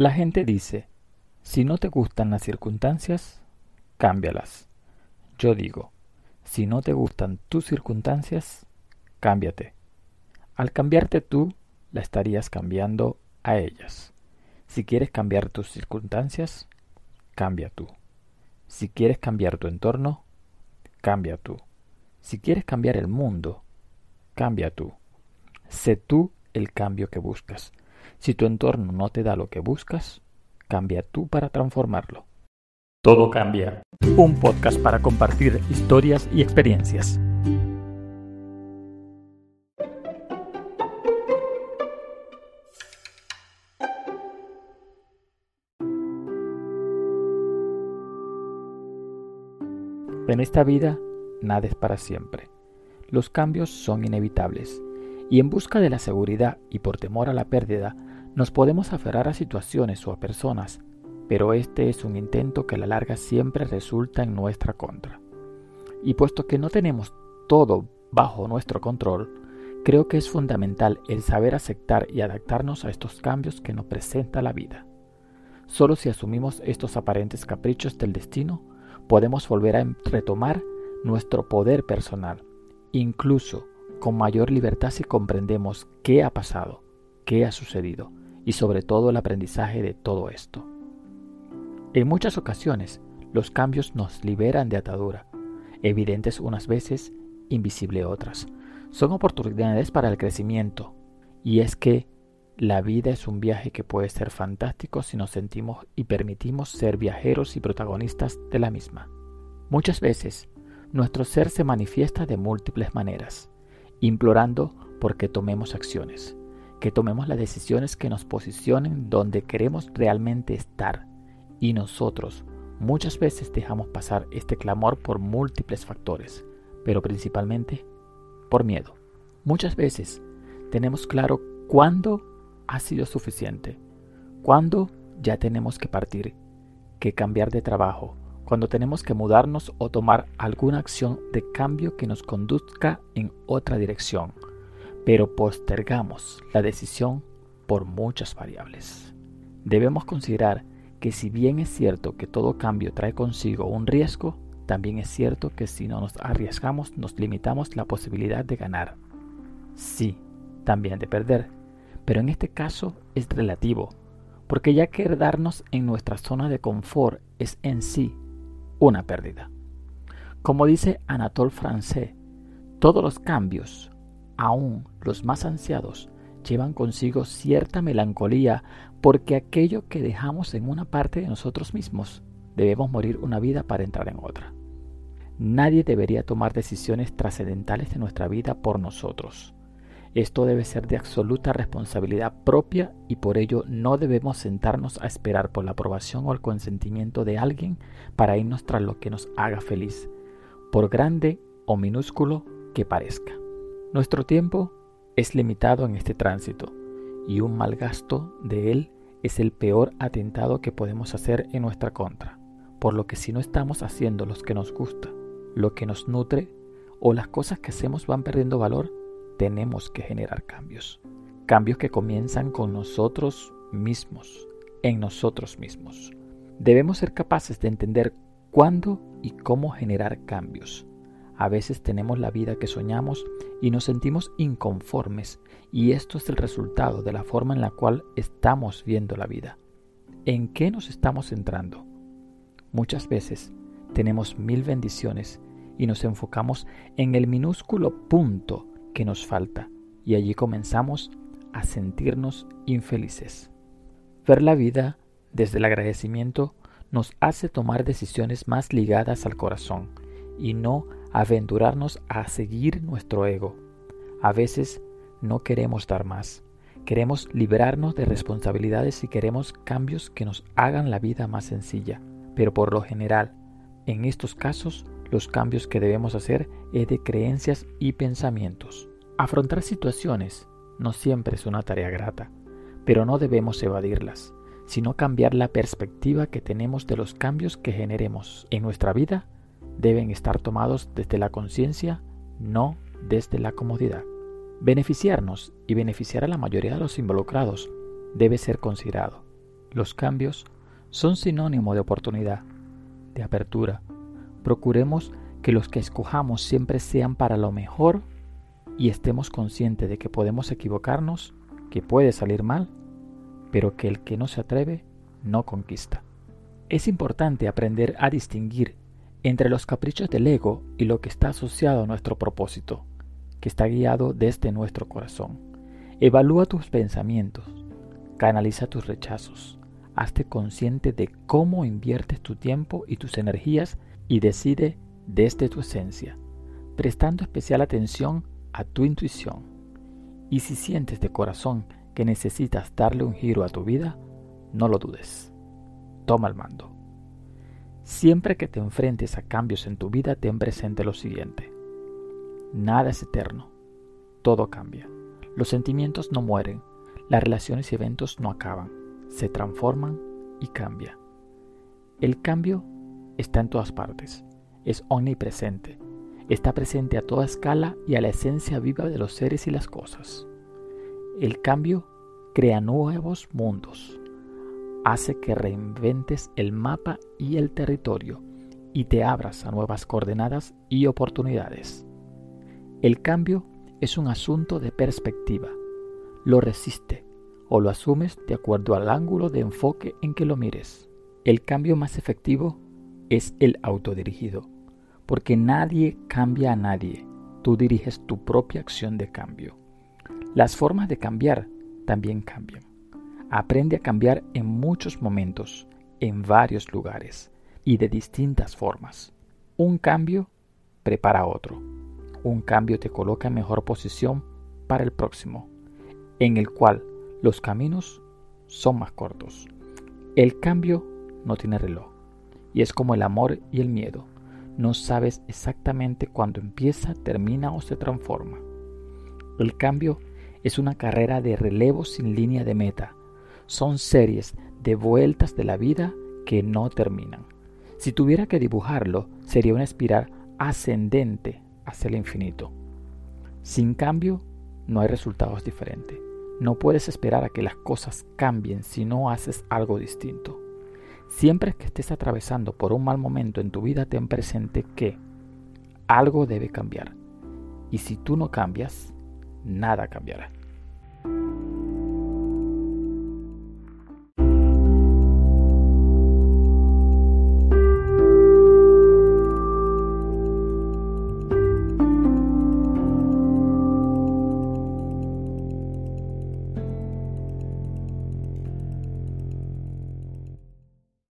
La gente dice, si no te gustan las circunstancias, cámbialas. Yo digo, si no te gustan tus circunstancias, cámbiate. Al cambiarte tú, la estarías cambiando a ellas. Si quieres cambiar tus circunstancias, cambia tú. Si quieres cambiar tu entorno, cambia tú. Si quieres cambiar el mundo, cambia tú. Sé tú el cambio que buscas. Si tu entorno no te da lo que buscas, cambia tú para transformarlo. Todo cambia. Un podcast para compartir historias y experiencias. En esta vida, nada es para siempre. Los cambios son inevitables, y en busca de la seguridad y por temor a la pérdida, nos podemos aferrar a situaciones o a personas, pero este es un intento que a la larga siempre resulta en nuestra contra. Y puesto que no tenemos todo bajo nuestro control, creo que es fundamental el saber aceptar y adaptarnos a estos cambios que nos presenta la vida. Solo si asumimos estos aparentes caprichos del destino, podemos volver a retomar nuestro poder personal, incluso con mayor libertad si comprendemos qué ha pasado, qué ha sucedido y sobre todo el aprendizaje de todo esto. En muchas ocasiones, los cambios nos liberan de atadura, evidentes unas veces, invisible otras. Son oportunidades para el crecimiento, y es que la vida es un viaje que puede ser fantástico si nos sentimos y permitimos ser viajeros y protagonistas de la misma. Muchas veces, nuestro ser se manifiesta de múltiples maneras, implorando porque tomemos acciones, que tomemos las decisiones que nos posicionen donde queremos realmente estar. Y nosotros muchas veces dejamos pasar este clamor por múltiples factores, pero principalmente por miedo. Muchas veces tenemos claro cuándo ha sido suficiente. Cuando ya tenemos que partir, que cambiar de trabajo, cuando tenemos que mudarnos o tomar alguna acción de cambio que nos conduzca en otra dirección, pero postergamos la decisión por muchas variables. Debemos considerar que si bien es cierto que todo cambio trae consigo un riesgo, también es cierto que si no nos arriesgamos nos limitamos la posibilidad de ganar. Sí, también de perder, pero en este caso es relativo, porque ya quedarnos en nuestra zona de confort es en sí una pérdida. Como dice Anatole France, todos los cambios, aun los más ansiados, llevan consigo cierta melancolía porque aquello que dejamos en una parte de nosotros mismos, debemos morir una vida para entrar en otra. Nadie debería tomar decisiones trascendentales de nuestra vida por nosotros. Esto debe ser de absoluta responsabilidad propia y por ello no debemos sentarnos a esperar por la aprobación o el consentimiento de alguien para irnos tras lo que nos haga feliz, por grande o minúsculo que parezca. Nuestro tiempo es limitado en este tránsito y un mal gasto de él es el peor atentado que podemos hacer en nuestra contra, por lo que si no estamos haciendo lo que nos gusta, lo que nos nutre o las cosas que hacemos van perdiendo valor, tenemos que generar cambios. Cambios que comienzan con nosotros mismos, en nosotros mismos. Debemos ser capaces de entender cuándo y cómo generar cambios. A veces tenemos la vida que soñamos y nos sentimos inconformes y esto es el resultado de la forma en la cual estamos viendo la vida. ¿En qué nos estamos centrando? Muchas veces tenemos mil bendiciones y nos enfocamos en el minúsculo punto que nos falta y allí comenzamos a sentirnos infelices. Ver la vida desde el agradecimiento nos hace tomar decisiones más ligadas al corazón y no aventurarnos a seguir nuestro ego. A veces no queremos dar más, queremos librarnos de responsabilidades y queremos cambios que nos hagan la vida más sencilla, pero por lo general, en estos casos los cambios que debemos hacer es de creencias y pensamientos. Afrontar situaciones no siempre es una tarea grata, pero no debemos evadirlas, sino cambiar la perspectiva que tenemos de los cambios que generemos en nuestra vida deben estar tomados desde la conciencia, no desde la comodidad. Beneficiarnos y beneficiar a la mayoría de los involucrados debe ser considerado, Los cambios son sinónimo de oportunidad, de apertura. Procuremos que los que escojamos siempre sean para lo mejor y estemos conscientes de que podemos equivocarnos, que puede salir mal, pero que el que no se atreve no conquista. Es importante aprender a distinguir entre los caprichos del ego y lo que está asociado a nuestro propósito, que está guiado desde nuestro corazón. Evalúa tus pensamientos, canaliza tus rechazos, hazte consciente de cómo inviertes tu tiempo y tus energías y decide desde tu esencia, prestando especial atención a tu intuición. Y si sientes de corazón que necesitas darle un giro a tu vida, no lo dudes. Toma el mando. Siempre que te enfrentes a cambios en tu vida, ten presente lo siguiente. Nada es eterno. Todo cambia. Los sentimientos no mueren. Las relaciones y eventos no acaban. Se transforman y cambian. El cambio está en todas partes. Es omnipresente. Está presente a toda escala y a la esencia viva de los seres y las cosas. El cambio crea nuevos mundos hace que reinventes el mapa y el territorio y te abras a nuevas coordenadas y oportunidades. El cambio es un asunto de perspectiva. Lo resiste o lo asumes de acuerdo al ángulo de enfoque en que lo mires. El cambio más efectivo es el autodirigido, porque nadie cambia a nadie, tú diriges tu propia acción de cambio. Las formas de cambiar también cambian. Aprende a cambiar en muchos momentos, en varios lugares y de distintas formas. Un cambio prepara otro. Un cambio te coloca en mejor posición para el próximo, en el cual los caminos son más cortos. El cambio no tiene reloj y es como el amor y el miedo. No sabes exactamente cuándo empieza, termina o se transforma. El cambio es una carrera de relevo sin línea de meta son series de vueltas de la vida que no terminan. Si tuviera que dibujarlo, sería una espiral ascendente hacia el infinito. Sin cambio, no hay resultados diferentes. No puedes esperar a que las cosas cambien si no haces algo distinto. Siempre que estés atravesando por un mal momento en tu vida, ten presente que algo debe cambiar. Y si tú no cambias, nada cambiará.